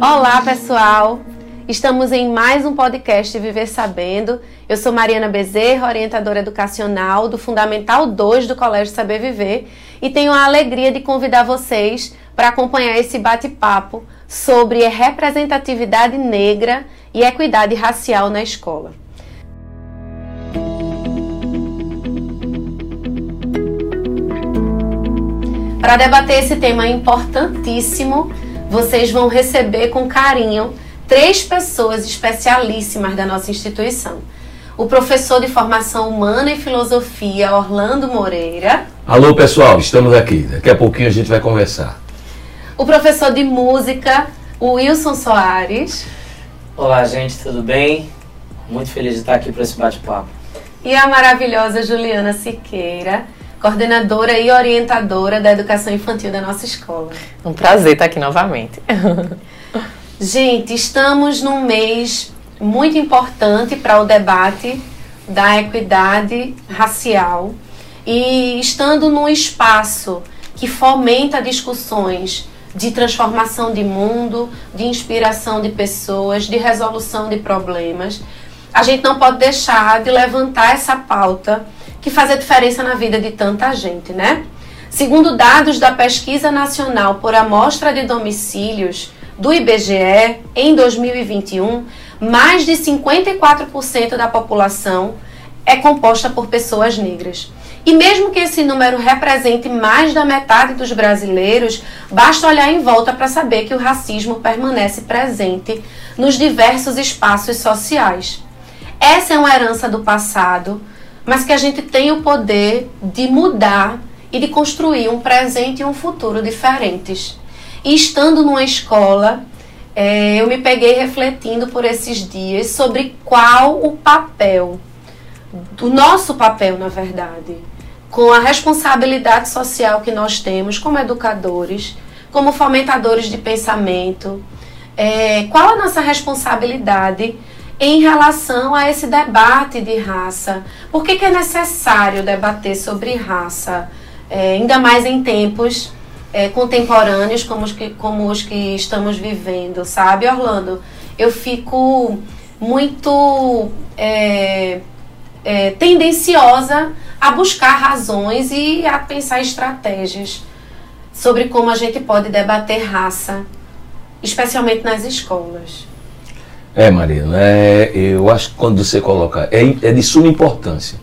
Olá, pessoal! Estamos em mais um podcast Viver Sabendo. Eu sou Mariana Bezerra, orientadora educacional do Fundamental 2 do Colégio Saber Viver, e tenho a alegria de convidar vocês para acompanhar esse bate-papo sobre representatividade negra e equidade racial na escola. Para debater esse tema importantíssimo, vocês vão receber com carinho três pessoas especialíssimas da nossa instituição. O professor de formação humana e filosofia Orlando Moreira. Alô, pessoal, estamos aqui. Daqui a pouquinho a gente vai conversar. O professor de música Wilson Soares. Olá, gente, tudo bem? Muito feliz de estar aqui para esse bate-papo. E a maravilhosa Juliana Siqueira, coordenadora e orientadora da educação infantil da nossa escola. Um prazer estar aqui novamente. Gente, estamos num mês muito importante para o debate da equidade racial e estando num espaço que fomenta discussões de transformação de mundo, de inspiração de pessoas, de resolução de problemas, a gente não pode deixar de levantar essa pauta que faz a diferença na vida de tanta gente, né? Segundo dados da Pesquisa Nacional por Amostra de Domicílios do IBGE, em 2021, mais de 54% da população é composta por pessoas negras. E mesmo que esse número represente mais da metade dos brasileiros, basta olhar em volta para saber que o racismo permanece presente nos diversos espaços sociais. Essa é uma herança do passado mas que a gente tem o poder de mudar e de construir um presente e um futuro diferentes. E estando numa escola, é, eu me peguei refletindo por esses dias sobre qual o papel, o nosso papel, na verdade, com a responsabilidade social que nós temos como educadores, como fomentadores de pensamento, é, qual a nossa responsabilidade em relação a esse debate de raça. Por que, que é necessário debater sobre raça, é, ainda mais em tempos é, contemporâneos como os, que, como os que estamos vivendo, sabe, Orlando? Eu fico muito é, é tendenciosa a buscar razões e a pensar estratégias sobre como a gente pode debater raça, especialmente nas escolas. É, Marina, é, eu acho que quando você coloca, é, é de suma importância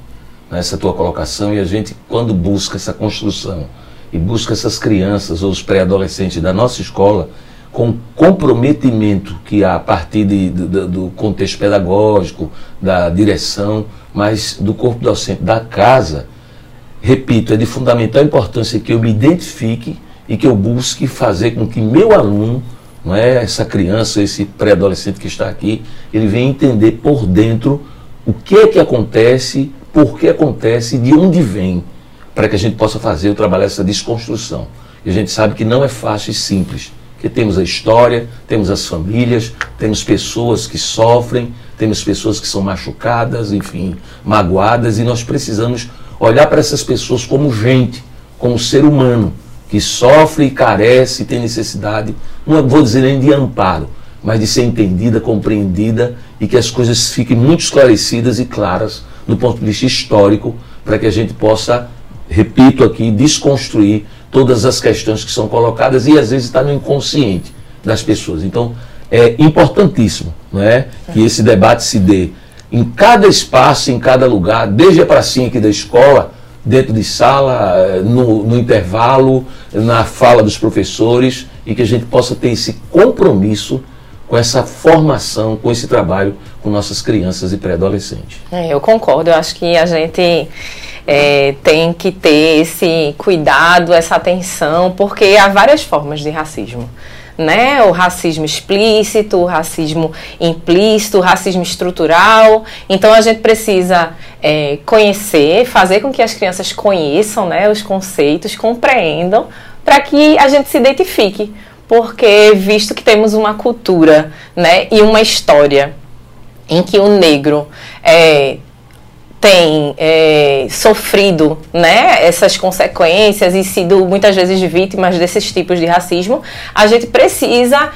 né, essa tua colocação e a gente, quando busca essa construção e busca essas crianças ou os pré-adolescentes da nossa escola, com comprometimento que há a partir de, do, do contexto pedagógico, da direção, mas do corpo docente, da casa, repito, é de fundamental importância que eu me identifique e que eu busque fazer com que meu aluno não é essa criança, esse pré-adolescente que está aqui, ele vem entender por dentro o que é que acontece, por que acontece, de onde vem, para que a gente possa fazer o trabalho essa desconstrução. E a gente sabe que não é fácil e simples, porque temos a história, temos as famílias, temos pessoas que sofrem, temos pessoas que são machucadas, enfim, magoadas, e nós precisamos olhar para essas pessoas como gente, como ser humano que sofre e carece e tem necessidade, não vou dizer nem de amparo, mas de ser entendida, compreendida e que as coisas fiquem muito esclarecidas e claras do ponto de vista histórico, para que a gente possa, repito aqui, desconstruir todas as questões que são colocadas e às vezes está no inconsciente das pessoas. Então, é importantíssimo não é, que esse debate se dê em cada espaço, em cada lugar, desde a pracinha aqui da escola, dentro de sala, eh, no, no, intervalo, na fala dos professores e que a gente possa ter esse compromisso com essa formação, com esse trabalho com nossas crianças e pré-adolescentes. É, eu concordo, eu acho que a gente é, tem que ter esse cuidado, essa atenção, porque há várias formas de racismo né? O racismo explícito, o racismo implícito, o racismo estrutural. Então a gente precisa é, conhecer, fazer com que as crianças conheçam, né, os conceitos, compreendam, para que a gente se identifique, porque visto que temos uma cultura, né, e uma história em que o negro é, tem é, sofrido né, essas consequências e sido muitas vezes vítimas desses tipos de racismo, a gente precisa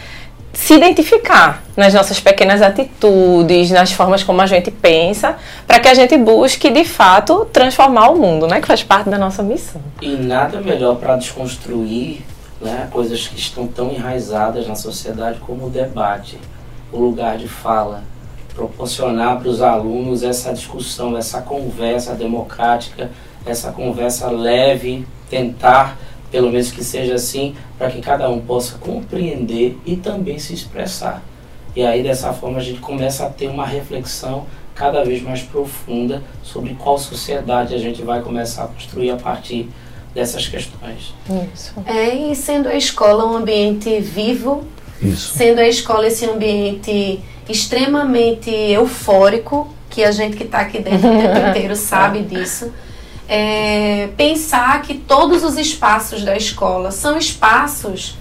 se identificar nas nossas pequenas atitudes, nas formas como a gente pensa, para que a gente busque de fato transformar o mundo, né, que faz parte da nossa missão. E nada melhor para desconstruir né, coisas que estão tão enraizadas na sociedade como o debate, o lugar de fala proporcionar para os alunos essa discussão, essa conversa democrática, essa conversa leve, tentar, pelo menos que seja assim, para que cada um possa compreender e também se expressar. E aí dessa forma a gente começa a ter uma reflexão cada vez mais profunda sobre qual sociedade a gente vai começar a construir a partir dessas questões. Isso. É, e sendo a escola um ambiente vivo, Isso. sendo a escola esse ambiente extremamente eufórico, que a gente que está aqui dentro o tempo inteiro sabe disso. É, pensar que todos os espaços da escola são espaços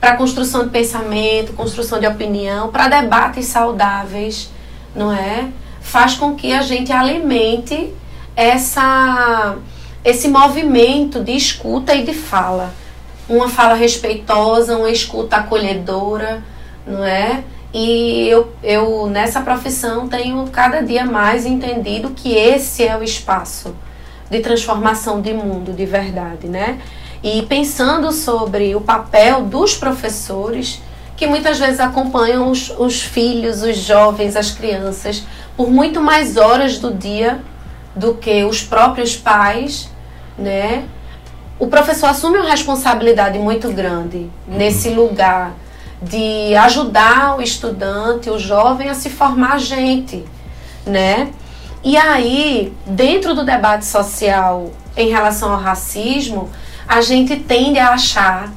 para construção de pensamento, construção de opinião, para debates saudáveis, não é? Faz com que a gente alimente essa, esse movimento de escuta e de fala. Uma fala respeitosa, uma escuta acolhedora, não é? E eu, eu, nessa profissão, tenho cada dia mais entendido que esse é o espaço de transformação de mundo, de verdade, né? E pensando sobre o papel dos professores, que muitas vezes acompanham os, os filhos, os jovens, as crianças, por muito mais horas do dia do que os próprios pais, né? O professor assume uma responsabilidade muito grande nesse lugar de ajudar o estudante, o jovem a se formar gente, né? E aí, dentro do debate social em relação ao racismo, a gente tende a achar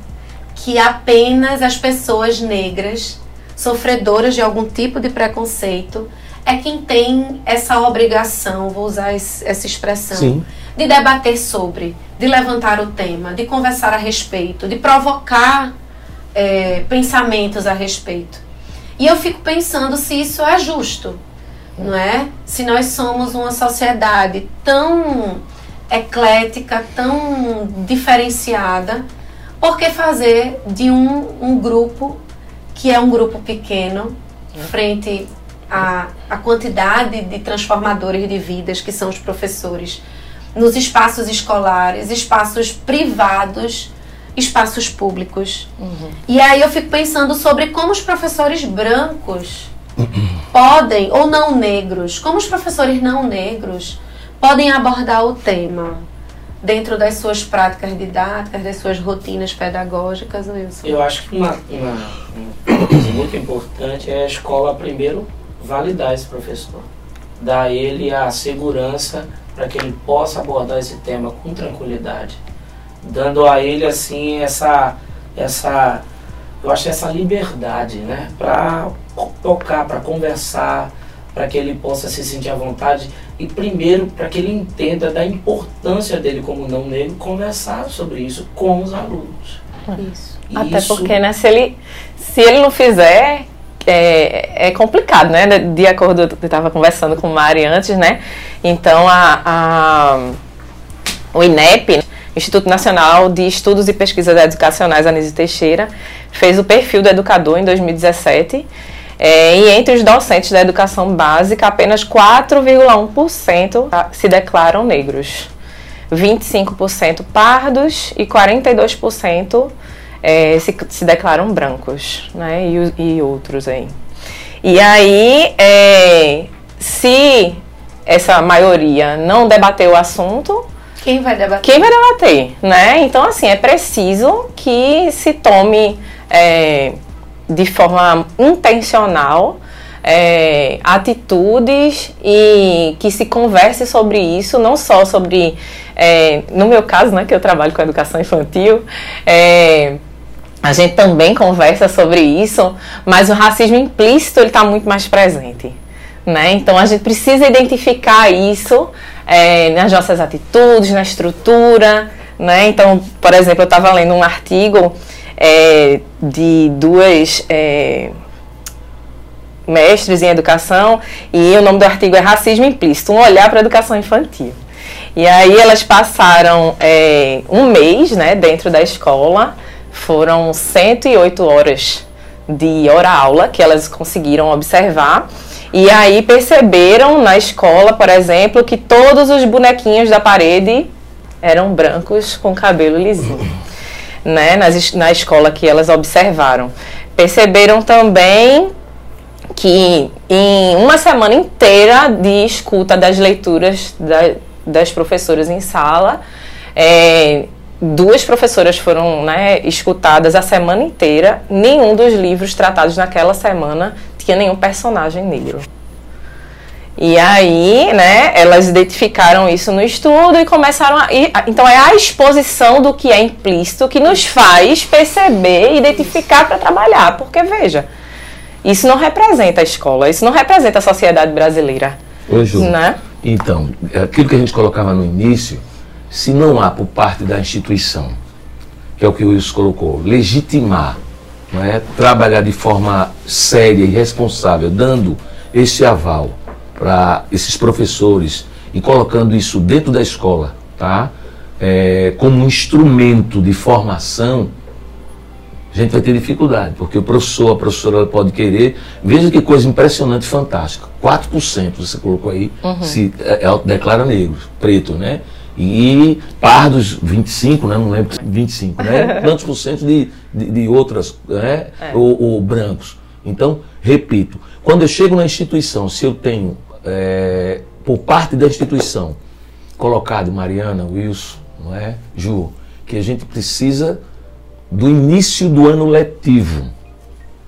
que apenas as pessoas negras, sofredoras de algum tipo de preconceito, é quem tem essa obrigação, vou usar essa expressão, Sim. De debater sobre, de levantar o tema, de conversar a respeito, de provocar é, pensamentos a respeito. E eu fico pensando se isso é justo, não é? Se nós somos uma sociedade tão eclética, tão diferenciada, por que fazer de um, um grupo que é um grupo pequeno frente à, à quantidade de transformadores de vidas que são os professores nos espaços escolares, espaços privados espaços públicos. Uhum. E aí eu fico pensando sobre como os professores brancos podem, ou não negros, como os professores não negros podem abordar o tema dentro das suas práticas didáticas, das suas rotinas pedagógicas, Wilson? Eu acho que uma, uma, uma coisa muito importante é a escola primeiro validar esse professor, dar a ele a segurança para que ele possa abordar esse tema com tranquilidade dando a ele assim essa essa eu acho essa liberdade, né, para tocar, para conversar, para que ele possa se sentir à vontade e primeiro para que ele entenda da importância dele como não negro conversar sobre isso com os alunos. Isso. Até isso... porque né, se ele se ele não fizer é, é complicado, né? De acordo, eu estava conversando com o Mari antes, né? Então a, a o INEP Instituto Nacional de Estudos e Pesquisas Educacionais Anísio Teixeira fez o perfil do educador em 2017 é, e entre os docentes da educação básica, apenas 4,1% se declaram negros, 25% pardos e 42% é, se, se declaram brancos, né? E, e outros aí. E aí, é, se essa maioria não debateu o assunto, quem vai debater? Quem vai debater, né? Então, assim, é preciso que se tome é, de forma intencional é, atitudes e que se converse sobre isso, não só sobre, é, no meu caso, né, que eu trabalho com educação infantil, é, a gente também conversa sobre isso, mas o racismo implícito ele está muito mais presente, né? Então a gente precisa identificar isso é, nas nossas atitudes, na estrutura, né? Então, por exemplo, eu estava lendo um artigo é, de duas é, mestres em educação e o nome do artigo é Racismo Implícito, um olhar para a educação infantil. E aí elas passaram é, um mês né, dentro da escola, foram 108 horas de hora-aula que elas conseguiram observar. E aí perceberam na escola, por exemplo, que todos os bonequinhos da parede eram brancos com cabelo lisinho, né? Nas, na escola que elas observaram. Perceberam também que em uma semana inteira de escuta das leituras da, das professoras em sala, é, duas professoras foram né, escutadas a semana inteira. Nenhum dos livros tratados naquela semana tinha nenhum personagem negro. E aí, né, elas identificaram isso no estudo e começaram a. Então, é a exposição do que é implícito que nos faz perceber e identificar para trabalhar. Porque, veja, isso não representa a escola, isso não representa a sociedade brasileira. Ô, Ju, né? Então, aquilo que a gente colocava no início, se não há por parte da instituição, que é o que o Wilson colocou, legitimar, não é? trabalhar de forma séria e responsável, dando esse aval para esses professores e colocando isso dentro da escola, tá? É, como um instrumento de formação, a gente vai ter dificuldade, porque o professor, a professora pode querer. Veja que coisa impressionante, fantástica. 4% você colocou aí, uhum. se é, é declara negro, preto, né? E pardos, 25, né? Não lembro, 25, né? Quantos por cento de, de, de outras, né? É. Ou, ou, brancos. Então, repito, quando eu chego na instituição, se eu tenho, é, por parte da instituição, colocado Mariana, Wilson, não é? Ju, que a gente precisa do início do ano letivo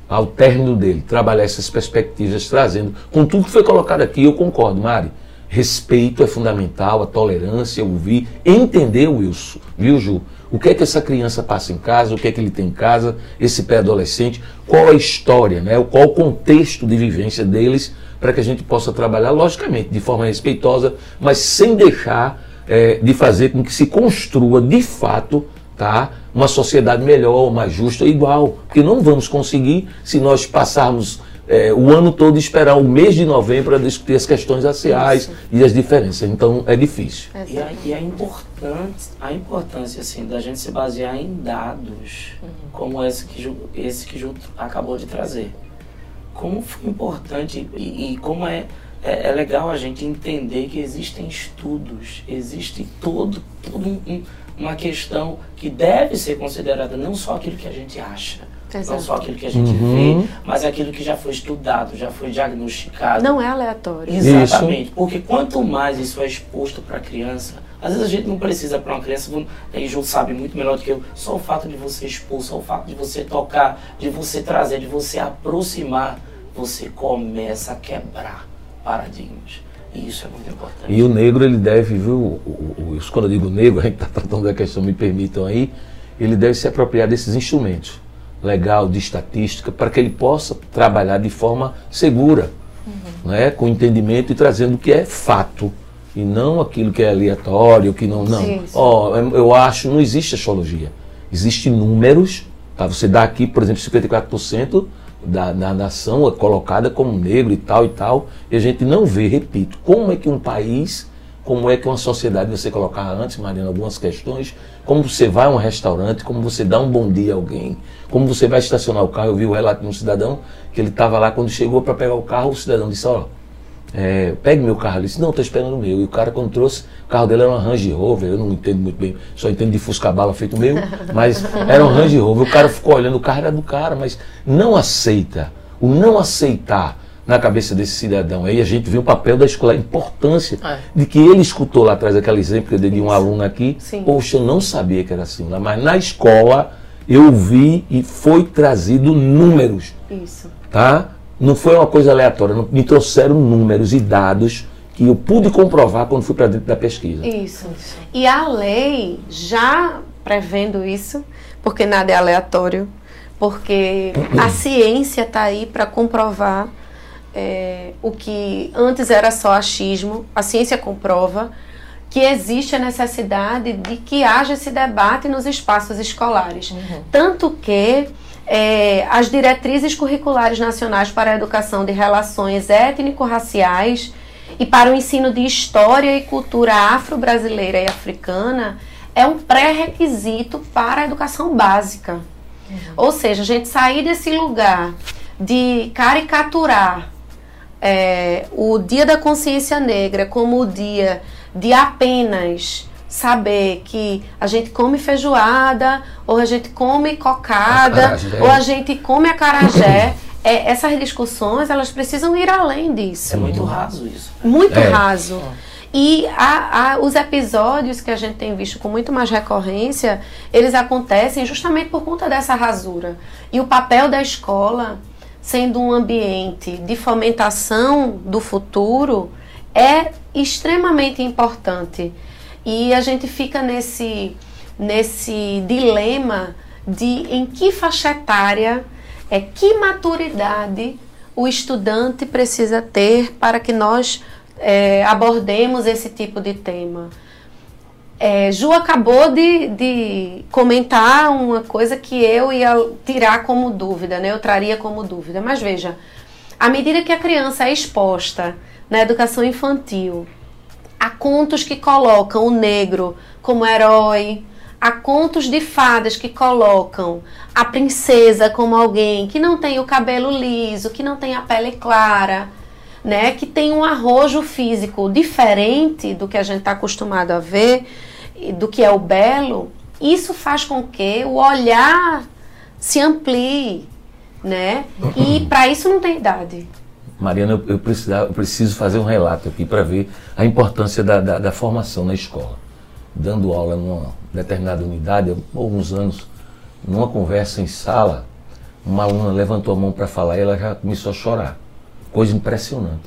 ao término dele, trabalhar essas perspectivas, trazendo, com tudo que foi colocado aqui, eu concordo, Mari. Respeito é fundamental, a tolerância, ouvir, entender, Wilson, viu, Ju? O que é que essa criança passa em casa, o que é que ele tem em casa, esse pré-adolescente, qual a história, né? qual o contexto de vivência deles, para que a gente possa trabalhar, logicamente, de forma respeitosa, mas sem deixar é, de fazer com que se construa de fato tá? uma sociedade melhor, mais justa, igual. Porque não vamos conseguir se nós passarmos é, o ano todo esperar o mês de novembro para discutir as questões raciais Isso. e as diferenças. Então é difícil. E a, e a, importância, a importância assim, da gente se basear em dados, uhum. como esse que, esse que Ju acabou de trazer. Como foi importante e, e como é, é, é, legal a gente entender que existem estudos, existe todo, todo um uma questão que deve ser considerada não só aquilo que a gente acha, Exato. não só aquilo que a gente uhum. vê, mas aquilo que já foi estudado, já foi diagnosticado. Não é aleatório. Exatamente. Isso. Porque quanto mais isso é exposto para a criança, às vezes a gente não precisa para uma criança, e João sabe muito melhor do que eu, só o fato de você expor, só o fato de você tocar, de você trazer, de você aproximar, você começa a quebrar paradigmas. E isso é muito importante. E o negro, ele deve, viu, o, o, quando eu digo negro, a gente está tratando da questão, me permitam aí, ele deve se apropriar desses instrumentos legal, de estatística, para que ele possa trabalhar de forma segura, uhum. né, com entendimento e trazendo o que é fato. E não aquilo que é aleatório, que não. Não. Sim, sim. Oh, eu acho, não existe astrologia. Existem números. Tá? Você dá aqui, por exemplo, 54% da, da nação é colocada como negro e tal e tal, e a gente não vê, repito, como é que um país, como é que uma sociedade, você colocar antes, Mariana, algumas questões, como você vai a um restaurante, como você dá um bom dia a alguém, como você vai estacionar o carro. Eu vi o relato de um cidadão que ele estava lá, quando chegou para pegar o carro, o cidadão disse, ó, é, pegue meu carro. Ele disse, não, estou esperando o meu. E o cara, quando trouxe, o carro dele era um Range Rover, eu não entendo muito bem, só entendo de Fusca-bala feito meu, mas era um Range Rover. O cara ficou olhando, o carro era do cara, mas não aceita. O não aceitar na cabeça desse cidadão. Aí a gente vê o papel da escola, a importância é. de que ele escutou lá atrás aquele exemplo que eu dei de um aluno aqui. Sim. Poxa, eu não sabia que era assim lá, mas na escola eu vi e foi trazido números. Isso. Tá? Não foi uma coisa aleatória, me trouxeram números e dados que eu pude comprovar quando fui para dentro da pesquisa. Isso. E a lei já prevendo isso, porque nada é aleatório, porque a ciência está aí para comprovar é, o que antes era só achismo, a ciência comprova que existe a necessidade de que haja esse debate nos espaços escolares. Uhum. Tanto que é, as diretrizes curriculares nacionais para a educação de relações étnico-raciais e para o ensino de história e cultura afro-brasileira e africana é um pré-requisito para a educação básica. Uhum. Ou seja, a gente sair desse lugar de caricaturar é, o Dia da Consciência Negra como o dia de apenas saber que a gente come feijoada, ou a gente come cocada, ou a gente come acarajé. é, essas discussões elas precisam ir além disso. É muito raso isso. Muito é. raso. E a, a, os episódios que a gente tem visto com muito mais recorrência, eles acontecem justamente por conta dessa rasura. E o papel da escola, sendo um ambiente de fomentação do futuro, é extremamente importante. E a gente fica nesse, nesse dilema de em que faixa etária, é que maturidade o estudante precisa ter para que nós é, abordemos esse tipo de tema. É, Ju acabou de, de comentar uma coisa que eu ia tirar como dúvida, né? eu traria como dúvida. Mas veja, à medida que a criança é exposta na educação infantil Há contos que colocam o negro como herói, há contos de fadas que colocam a princesa como alguém que não tem o cabelo liso, que não tem a pele clara, né, que tem um arrojo físico diferente do que a gente está acostumado a ver, do que é o belo. Isso faz com que o olhar se amplie, né? E para isso não tem idade. Mariana, eu, eu, preciso fazer um relato aqui para ver a importância da, da, da, formação na escola. Dando aula numa determinada unidade, há alguns anos, numa conversa em sala, uma aluna levantou a mão para falar e ela já começou a chorar. Coisa impressionante.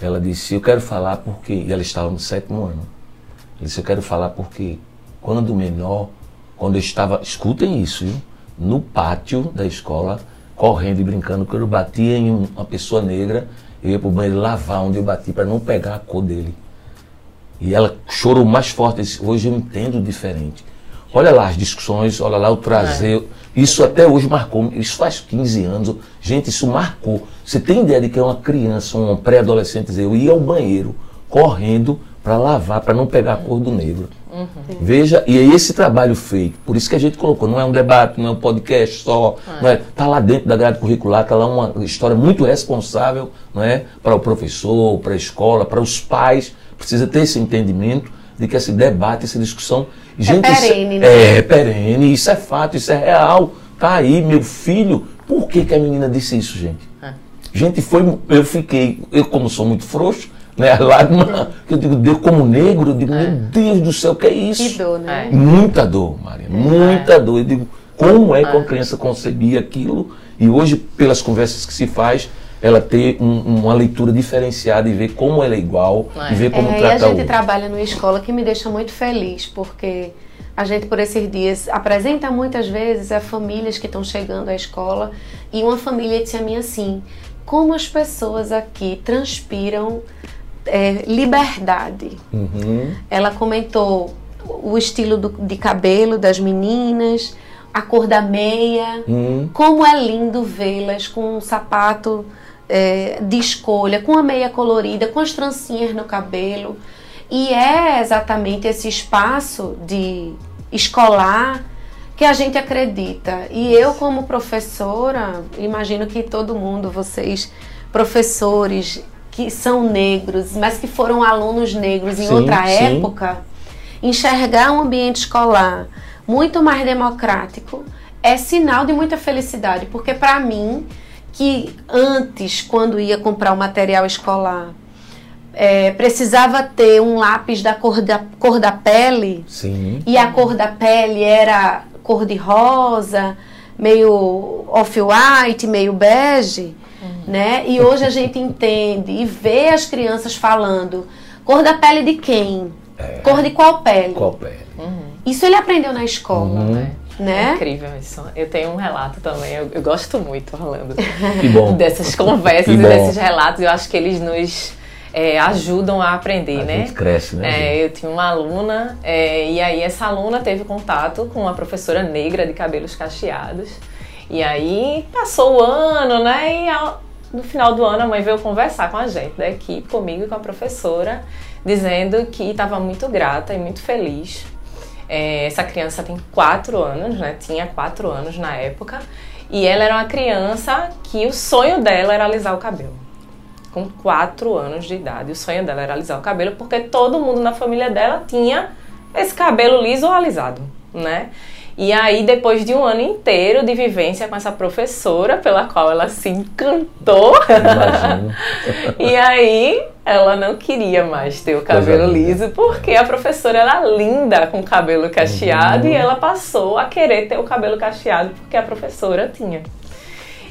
Ela disse, eu quero falar porque... E ela estava no sétimo ano. Ela disse, eu quero falar porque quando menor, quando eu estava... Escutem isso, viu? No pátio da escola, correndo e brincando, quando eu batia em uma pessoa negra, eu ia para o banheiro lavar onde eu bati para não pegar a cor dele. E ela chorou mais forte. Disse, hoje eu entendo diferente. Olha lá as discussões, olha lá o trazer. É. Isso até hoje marcou. Isso faz 15 anos. Gente, isso marcou. Você tem ideia de que é uma criança, um pré-adolescente, eu ia ao banheiro correndo para lavar, para não pegar a cor do negro. Uhum. Veja, e é esse trabalho feito. Por isso que a gente colocou, não é um debate, não é um podcast só, é. não é, tá lá dentro da grade curricular, tá lá uma história muito responsável, não é, para o professor, para a escola, para os pais, precisa ter esse entendimento de que esse debate, essa discussão, é gente, é perene, isso, né? é perene, isso é fato, isso é real. Tá aí, meu filho. Por que, que a menina disse isso, gente? É. Gente, foi, eu fiquei, eu como sou muito frouxo, né? A lágrima, que eu digo, Deus como negro, eu digo, é. meu Deus do céu, que é isso? Que dor, né? É. Muita dor, Maria, muita dor. Eu digo, como é que uma criança concebia aquilo? E hoje, pelas conversas que se faz, ela ter um, uma leitura diferenciada e ver como ela é igual é. e ver como é, trata e a gente trabalha numa escola que me deixa muito feliz, porque a gente por esses dias apresenta muitas vezes a famílias que estão chegando à escola e uma família disse a mim assim, como as pessoas aqui transpiram é, liberdade. Uhum. Ela comentou o estilo do, de cabelo das meninas, a cor da meia, uhum. como é lindo vê-las com um sapato é, de escolha, com a meia colorida, com as trancinhas no cabelo. E é exatamente esse espaço de escolar que a gente acredita. E eu, como professora, imagino que todo mundo, vocês, professores, que são negros, mas que foram alunos negros em sim, outra sim. época, enxergar um ambiente escolar muito mais democrático é sinal de muita felicidade, porque para mim, que antes, quando ia comprar o material escolar, é, precisava ter um lápis da cor da, cor da pele, sim. e a cor da pele era cor de rosa, meio off-white, meio bege, né? E hoje a gente entende e vê as crianças falando cor da pele de quem? É. Cor de qual pele? Qual pele? Uhum. Isso ele aprendeu na escola, uhum. né? Né? É incrível isso. Eu tenho um relato também, eu, eu gosto muito, Orlando, que bom. dessas conversas e desses relatos. Eu acho que eles nos é, ajudam a aprender, a né? Gente cresce, né? É, eu tinha uma aluna, é, e aí essa aluna teve contato com uma professora negra de cabelos cacheados. E aí passou o ano, né? E ao, no final do ano a mãe veio conversar com a gente da equipe, comigo e com a professora, dizendo que estava muito grata e muito feliz. É, essa criança tem quatro anos, né? Tinha quatro anos na época. E ela era uma criança que o sonho dela era alisar o cabelo. Com quatro anos de idade. O sonho dela era alisar o cabelo porque todo mundo na família dela tinha esse cabelo liso ou alisado, né? E aí, depois de um ano inteiro de vivência com essa professora, pela qual ela se encantou, e aí ela não queria mais ter o cabelo liso, porque a professora era linda com o cabelo cacheado uhum. e ela passou a querer ter o cabelo cacheado porque a professora tinha.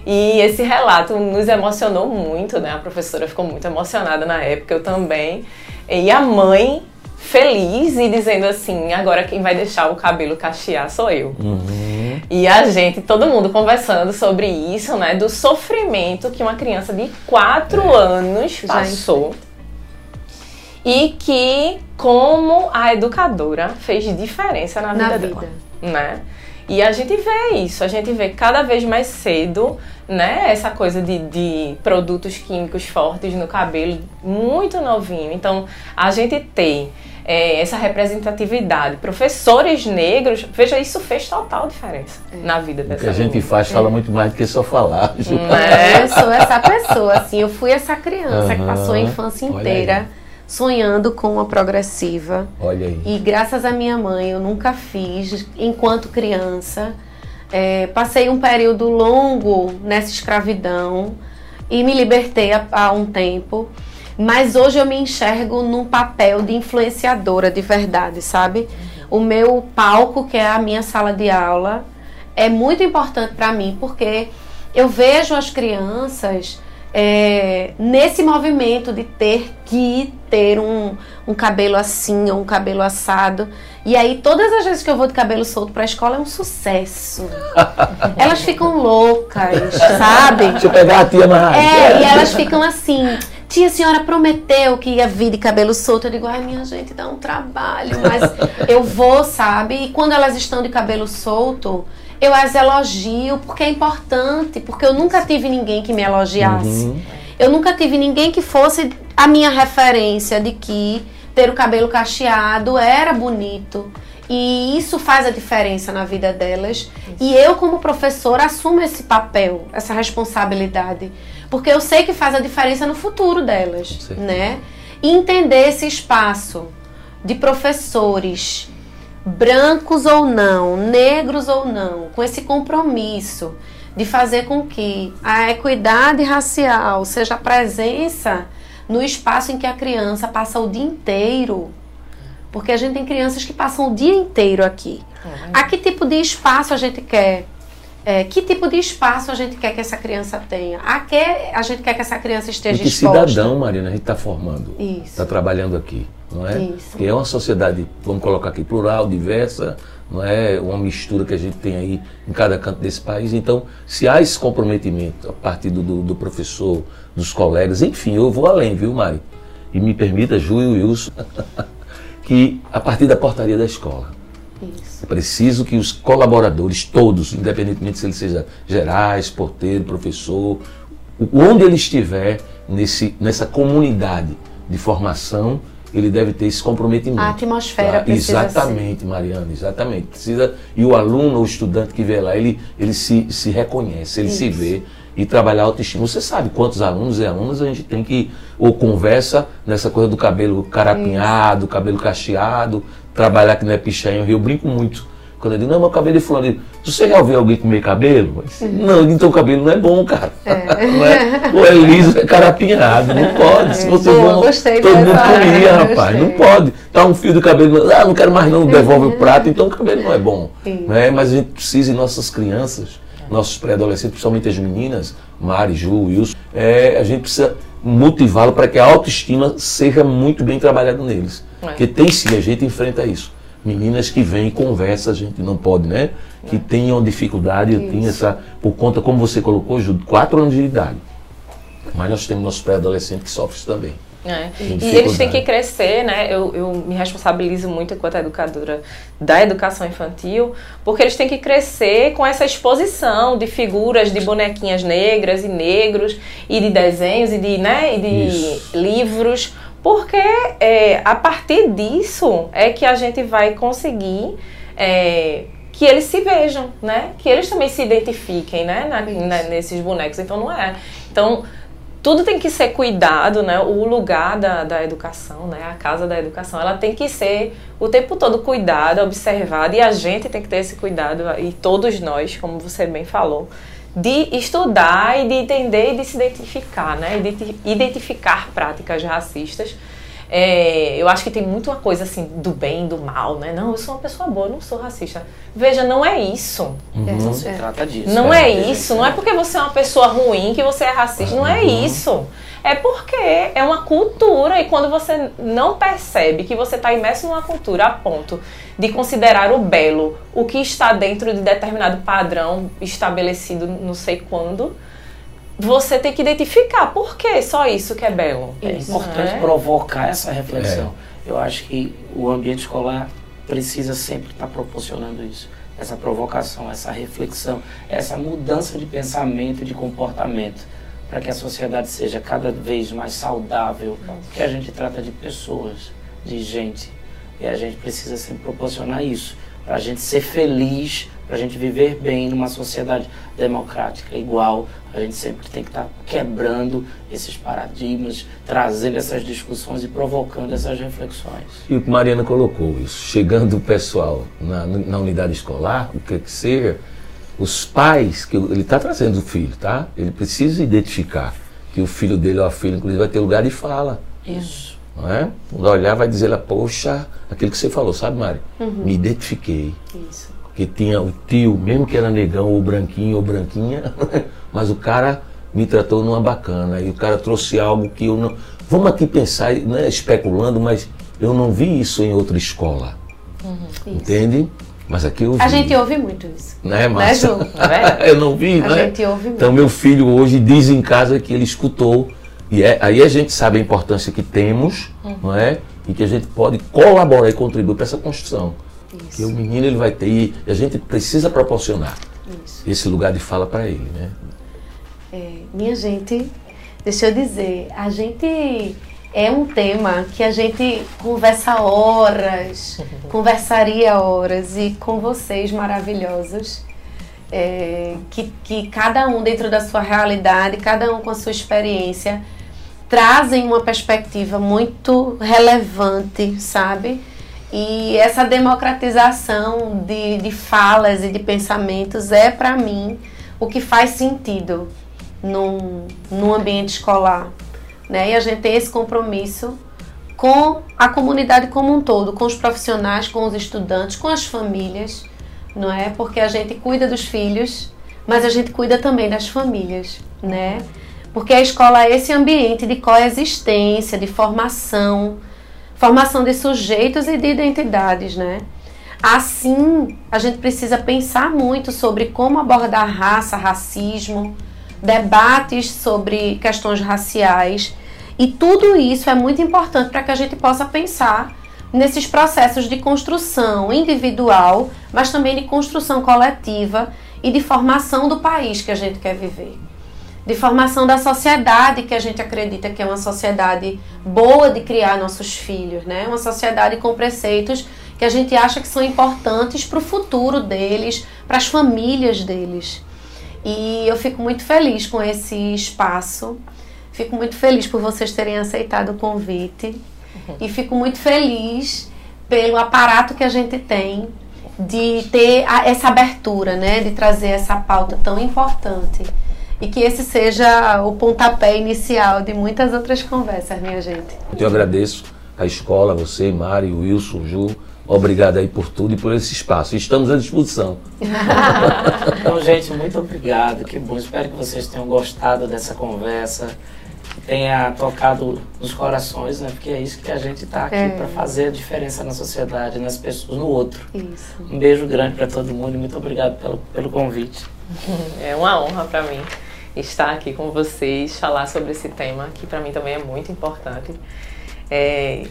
E esse relato nos emocionou muito, né? A professora ficou muito emocionada na época, eu também. E a mãe feliz e dizendo assim: agora quem vai deixar o cabelo cachear sou eu. Uhum. E a gente, todo mundo conversando sobre isso, né? Do sofrimento que uma criança de 4 é. anos passou. E que, como a educadora, fez diferença na vida, na vida. dela. Né? E a gente vê isso, a gente vê cada vez mais cedo, né, essa coisa de, de produtos químicos fortes no cabelo, muito novinho. Então, a gente tem é, essa representatividade. Professores negros, veja, isso fez total diferença é. na vida dessa O que a gente faz fala é. muito mais do que só falar. É, eu sou essa pessoa, assim, eu fui essa criança uhum. que passou a infância inteira sonhando com uma progressiva. Olha aí. E graças à minha mãe, eu nunca fiz enquanto criança. É, passei um período longo nessa escravidão e me libertei há, há um tempo. Mas hoje eu me enxergo num papel de influenciadora de verdade, sabe? O meu palco, que é a minha sala de aula, é muito importante para mim porque eu vejo as crianças é, nesse movimento de ter que ter um, um cabelo assim ou um cabelo assado. E aí, todas as vezes que eu vou de cabelo solto pra escola é um sucesso. elas ficam loucas, sabe? Deixa eu pegar a tia mais. É, e elas ficam assim. Tia, a senhora prometeu que ia vir de cabelo solto. Eu digo, ai, minha gente, dá um trabalho, mas eu vou, sabe? E quando elas estão de cabelo solto, eu as elogio porque é importante, porque eu nunca tive ninguém que me elogiasse. Uhum. Eu nunca tive ninguém que fosse a minha referência de que ter o cabelo cacheado era bonito. E isso faz a diferença na vida delas. Isso. E eu, como professora, assumo esse papel, essa responsabilidade. Porque eu sei que faz a diferença no futuro delas, né? E entender esse espaço de professores, brancos ou não, negros ou não, com esse compromisso de fazer com que a equidade racial seja presença no espaço em que a criança passa o dia inteiro. Porque a gente tem crianças que passam o dia inteiro aqui. Uhum. A que tipo de espaço a gente quer é, que tipo de espaço a gente quer que essa criança tenha? A que a gente quer que essa criança esteja que exposta? Cidadão, Marina, a gente está formando. Está trabalhando aqui, não é? Isso. Que é uma sociedade, vamos colocar aqui, plural, diversa, não é? Uma mistura que a gente tem aí em cada canto desse país. Então, se há esse comprometimento a partir do, do, do professor, dos colegas, enfim, eu vou além, viu, Mari? E me permita, Ju e Wilson, que a partir da portaria da escola isso. É preciso que os colaboradores, todos, independentemente se ele seja gerais, porteiro, professor, onde ele estiver nesse, nessa comunidade de formação, ele deve ter esse comprometimento. A atmosfera tá? precisa Exatamente, ser. Mariana, exatamente. Precisa, e o aluno ou o estudante que vê lá, ele, ele se, se reconhece, ele Isso. se vê e trabalhar a autoestima. Você sabe quantos alunos e alunas a gente tem que, ou conversa nessa coisa do cabelo carapinhado, Isso. cabelo cacheado, trabalhar que não é pichain, eu brinco muito. Quando eu digo, não, meu cabelo é fulano, você já ouviu alguém comer cabelo? não, então o cabelo não é bom, cara. É. Não é, ou é liso, é carapinhado, não pode. Se você Pô, não, todo mundo comia, rapaz, não pode. Tá um fio do cabelo, ah, não quero mais não, devolve o prato, então o cabelo não é bom. Né? Mas a gente precisa, em nossas crianças, nossos pré-adolescentes, principalmente as meninas, Mari, Ju, Wilson, é, a gente precisa motivá-lo para que a autoestima seja muito bem trabalhada neles. É. Porque tem sim, a gente enfrenta isso. Meninas que vêm e conversam, a gente não pode, né? Que é. tenham dificuldade, tem essa, por conta, como você colocou, Ju, quatro anos de idade. Mas nós temos nossos pré-adolescentes que sofrem também. É. E eles têm que crescer, né? Eu, eu me responsabilizo muito enquanto educadora da educação infantil, porque eles têm que crescer com essa exposição de figuras de bonequinhas negras e negros, e de desenhos, e de, né, e de Isso. livros, porque é, a partir disso é que a gente vai conseguir. É, que eles se vejam, né? Que eles também se identifiquem, né? Na, na, nesses bonecos. Então não é. Então tudo tem que ser cuidado, né? O lugar da, da educação, né? A casa da educação, ela tem que ser o tempo todo cuidada, observada, e a gente tem que ter esse cuidado, e todos nós, como você bem falou, de estudar e de entender e de se identificar, né? Identificar práticas racistas é, eu acho que tem muito uma coisa assim do bem, do mal, né? Não, eu sou uma pessoa boa, não sou racista. Veja, não é isso. Uhum. É, não se trata disso. Não é, é isso. Não é porque você é uma pessoa ruim que você é racista. Uhum. Não é uhum. isso. É porque é uma cultura e quando você não percebe que você está imerso numa cultura a ponto de considerar o belo o que está dentro de determinado padrão estabelecido não sei quando, você tem que identificar por que só isso que é belo. É importante provocar essa reflexão. É. Eu acho que o ambiente escolar precisa sempre estar proporcionando isso. Essa provocação, essa reflexão, essa mudança de pensamento e de comportamento para que a sociedade seja cada vez mais saudável, porque a gente trata de pessoas, de gente, e a gente precisa sempre proporcionar isso, para a gente ser feliz para a gente viver bem numa sociedade democrática igual, a gente sempre tem que estar tá quebrando esses paradigmas, trazendo essas discussões e provocando essas reflexões. E o que Mariana colocou, isso, chegando o pessoal na, na unidade escolar, o que que seja, os pais, que ele está trazendo o filho, tá? Ele precisa identificar que o filho dele ou a filha, inclusive, vai ter lugar de fala. Isso. É? Quando olhar, vai dizer poxa, aquilo que você falou, sabe, Mari? Uhum. Me identifiquei. Isso que tinha o tio, mesmo que era negão ou branquinho ou branquinha, mas o cara me tratou numa bacana e o cara trouxe algo que eu não. Vamos aqui pensar, não é especulando, mas eu não vi isso em outra escola. Uhum, Entende? Mas aqui eu vi. A gente ouve muito isso. Né, Márcia? Né, é eu não vi, a né? A gente ouve muito. Então, meu filho hoje diz em casa que ele escutou. E é, aí a gente sabe a importância que temos, uhum. não é? E que a gente pode colaborar e contribuir para essa construção. Isso. Que o menino ele vai ter e a gente precisa proporcionar Isso. esse lugar de fala para ele, né? É, minha gente, deixa eu dizer, a gente é um tema que a gente conversa horas, conversaria horas e com vocês maravilhosos. É, que, que cada um dentro da sua realidade, cada um com a sua experiência, trazem uma perspectiva muito relevante, sabe? E essa democratização de, de falas e de pensamentos é, para mim, o que faz sentido num, num ambiente escolar. Né? E a gente tem esse compromisso com a comunidade como um todo, com os profissionais, com os estudantes, com as famílias, não é? Porque a gente cuida dos filhos, mas a gente cuida também das famílias, né? Porque a escola é esse ambiente de coexistência, de formação, formação de sujeitos e de identidades, né? Assim, a gente precisa pensar muito sobre como abordar raça, racismo, debates sobre questões raciais, e tudo isso é muito importante para que a gente possa pensar nesses processos de construção individual, mas também de construção coletiva e de formação do país que a gente quer viver de formação da sociedade que a gente acredita que é uma sociedade boa de criar nossos filhos, né? Uma sociedade com preceitos que a gente acha que são importantes para o futuro deles, para as famílias deles. E eu fico muito feliz com esse espaço. Fico muito feliz por vocês terem aceitado o convite. Uhum. E fico muito feliz pelo aparato que a gente tem de ter essa abertura, né? De trazer essa pauta tão importante e que esse seja o pontapé inicial de muitas outras conversas, minha gente. Eu agradeço a escola, você, Mari, Wilson, Ju. Obrigado aí por tudo e por esse espaço. Estamos à disposição. então, gente, muito obrigado. Que bom. Espero que vocês tenham gostado dessa conversa, que tenha tocado nos corações, né? Porque é isso que a gente está aqui é. para fazer a diferença na sociedade, nas pessoas, no outro. Isso. Um beijo grande para todo mundo e muito obrigado pelo, pelo convite. É uma honra para mim estar aqui com vocês, falar sobre esse tema, que para mim também é muito importante. É,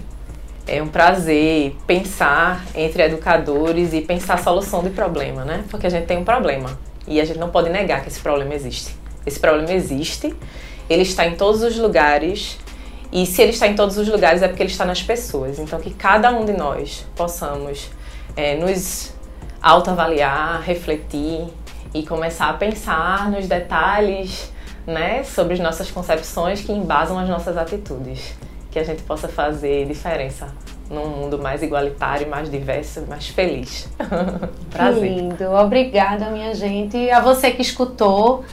é um prazer pensar entre educadores e pensar a solução de problema, né? Porque a gente tem um problema e a gente não pode negar que esse problema existe. Esse problema existe, ele está em todos os lugares e se ele está em todos os lugares é porque ele está nas pessoas. Então que cada um de nós possamos é, nos autoavaliar, refletir e começar a pensar nos detalhes, né, sobre as nossas concepções que embasam as nossas atitudes, que a gente possa fazer diferença num mundo mais igualitário, mais diverso, mais feliz. Prazer. Lindo. Obrigada, minha gente. A você que escutou.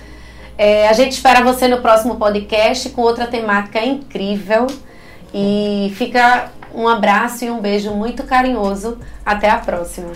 É, a gente espera você no próximo podcast com outra temática incrível. E fica um abraço e um beijo muito carinhoso. Até a próxima.